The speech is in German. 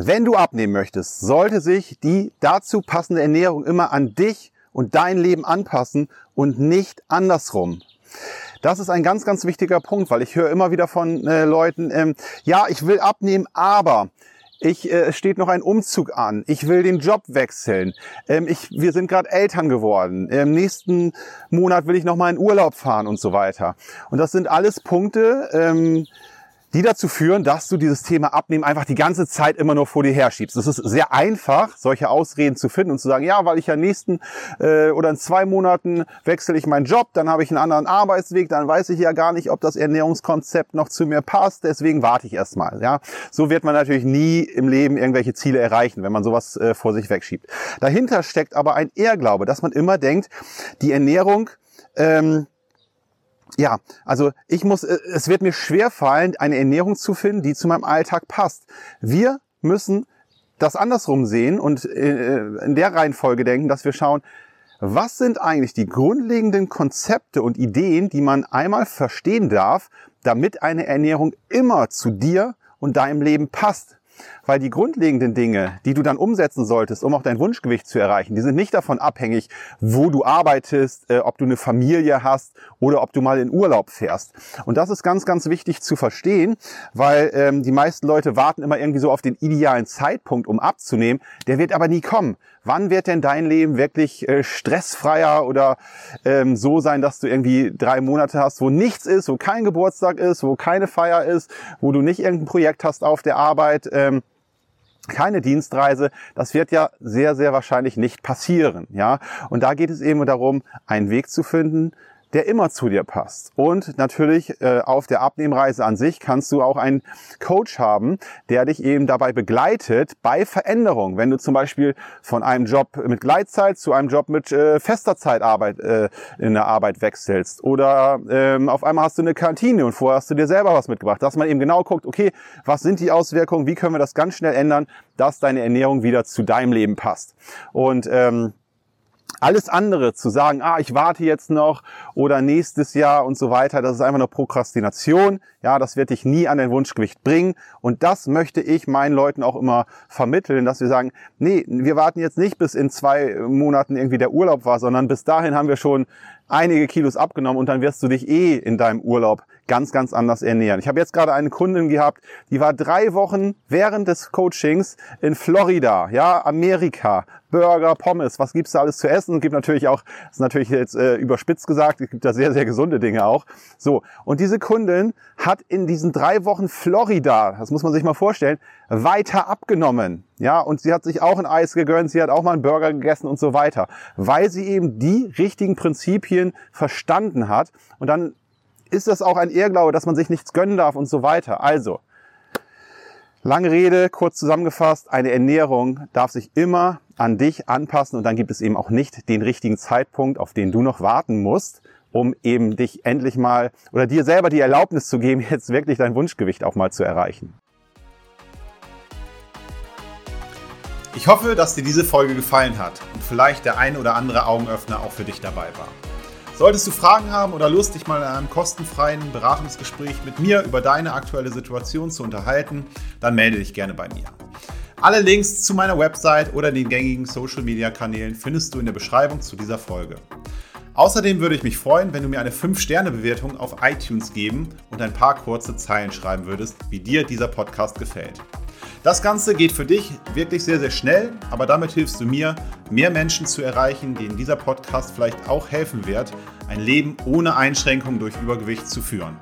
Wenn du abnehmen möchtest, sollte sich die dazu passende Ernährung immer an dich und dein Leben anpassen und nicht andersrum. Das ist ein ganz, ganz wichtiger Punkt, weil ich höre immer wieder von äh, Leuten, ähm, ja, ich will abnehmen, aber ich äh, steht noch ein Umzug an. Ich will den Job wechseln. Ähm, ich, wir sind gerade Eltern geworden. Im nächsten Monat will ich noch mal in Urlaub fahren und so weiter. Und das sind alles Punkte, ähm, die dazu führen, dass du dieses Thema Abnehmen einfach die ganze Zeit immer nur vor dir herschiebst. Es ist sehr einfach, solche Ausreden zu finden und zu sagen, ja, weil ich ja nächsten äh, oder in zwei Monaten wechsle ich meinen Job, dann habe ich einen anderen Arbeitsweg, dann weiß ich ja gar nicht, ob das Ernährungskonzept noch zu mir passt, deswegen warte ich erstmal. Ja, so wird man natürlich nie im Leben irgendwelche Ziele erreichen, wenn man sowas äh, vor sich wegschiebt. Dahinter steckt aber ein Ehrglaube, dass man immer denkt, die Ernährung ähm, ja, also ich muss, äh, es wird mir schwer fallen, eine Ernährung zu finden, die zu meinem Alltag passt. Wir müssen das andersrum sehen und äh, in der Reihenfolge denken, dass wir schauen, was sind eigentlich die grundlegenden Konzepte und Ideen, die man einmal verstehen darf, damit eine Ernährung immer zu dir und deinem Leben passt. Weil die grundlegenden Dinge, die du dann umsetzen solltest, um auch dein Wunschgewicht zu erreichen, die sind nicht davon abhängig, wo du arbeitest, äh, ob du eine Familie hast oder ob du mal in Urlaub fährst. Und das ist ganz, ganz wichtig zu verstehen, weil ähm, die meisten Leute warten immer irgendwie so auf den idealen Zeitpunkt, um abzunehmen. Der wird aber nie kommen. Wann wird denn dein Leben wirklich äh, stressfreier oder ähm, so sein, dass du irgendwie drei Monate hast, wo nichts ist, wo kein Geburtstag ist, wo keine Feier ist, wo du nicht irgendein Projekt hast auf der Arbeit? Ähm, keine Dienstreise, das wird ja sehr, sehr wahrscheinlich nicht passieren, ja. Und da geht es eben darum, einen Weg zu finden, der immer zu dir passt. Und natürlich äh, auf der Abnehmreise an sich kannst du auch einen Coach haben, der dich eben dabei begleitet bei Veränderungen. Wenn du zum Beispiel von einem Job mit Gleitzeit zu einem Job mit äh, fester Zeitarbeit äh, in der Arbeit wechselst oder ähm, auf einmal hast du eine Kantine und vorher hast du dir selber was mitgebracht, dass man eben genau guckt, okay, was sind die Auswirkungen, wie können wir das ganz schnell ändern, dass deine Ernährung wieder zu deinem Leben passt. Und ähm, alles andere zu sagen, ah, ich warte jetzt noch oder nächstes Jahr und so weiter, das ist einfach nur Prokrastination. Ja, das wird dich nie an dein Wunschgewicht bringen. Und das möchte ich meinen Leuten auch immer vermitteln, dass wir sagen, nee, wir warten jetzt nicht bis in zwei Monaten irgendwie der Urlaub war, sondern bis dahin haben wir schon einige Kilos abgenommen und dann wirst du dich eh in deinem Urlaub ganz, ganz anders ernähren. Ich habe jetzt gerade eine Kundin gehabt, die war drei Wochen während des Coachings in Florida, ja, Amerika, Burger, Pommes, was gibt's da alles zu essen? Es gibt natürlich auch, ist natürlich jetzt äh, überspitzt gesagt, es gibt da sehr, sehr gesunde Dinge auch. So, und diese Kundin hat in diesen drei Wochen Florida, das muss man sich mal vorstellen, weiter abgenommen. Ja, und sie hat sich auch ein Eis gegönnt, sie hat auch mal einen Burger gegessen und so weiter, weil sie eben die richtigen Prinzipien verstanden hat. Und dann ist das auch ein Irrglaube, dass man sich nichts gönnen darf und so weiter. Also, lange Rede, kurz zusammengefasst, eine Ernährung darf sich immer an dich anpassen und dann gibt es eben auch nicht den richtigen Zeitpunkt, auf den du noch warten musst, um eben dich endlich mal oder dir selber die Erlaubnis zu geben, jetzt wirklich dein Wunschgewicht auch mal zu erreichen. Ich hoffe, dass dir diese Folge gefallen hat und vielleicht der ein oder andere Augenöffner auch für dich dabei war. Solltest du Fragen haben oder Lust, dich mal in einem kostenfreien Beratungsgespräch mit mir über deine aktuelle Situation zu unterhalten, dann melde dich gerne bei mir. Alle Links zu meiner Website oder den gängigen Social Media Kanälen findest du in der Beschreibung zu dieser Folge. Außerdem würde ich mich freuen, wenn du mir eine 5-Sterne-Bewertung auf iTunes geben und ein paar kurze Zeilen schreiben würdest, wie dir dieser Podcast gefällt. Das Ganze geht für dich wirklich sehr, sehr schnell, aber damit hilfst du mir, mehr Menschen zu erreichen, denen dieser Podcast vielleicht auch helfen wird, ein Leben ohne Einschränkung durch Übergewicht zu führen.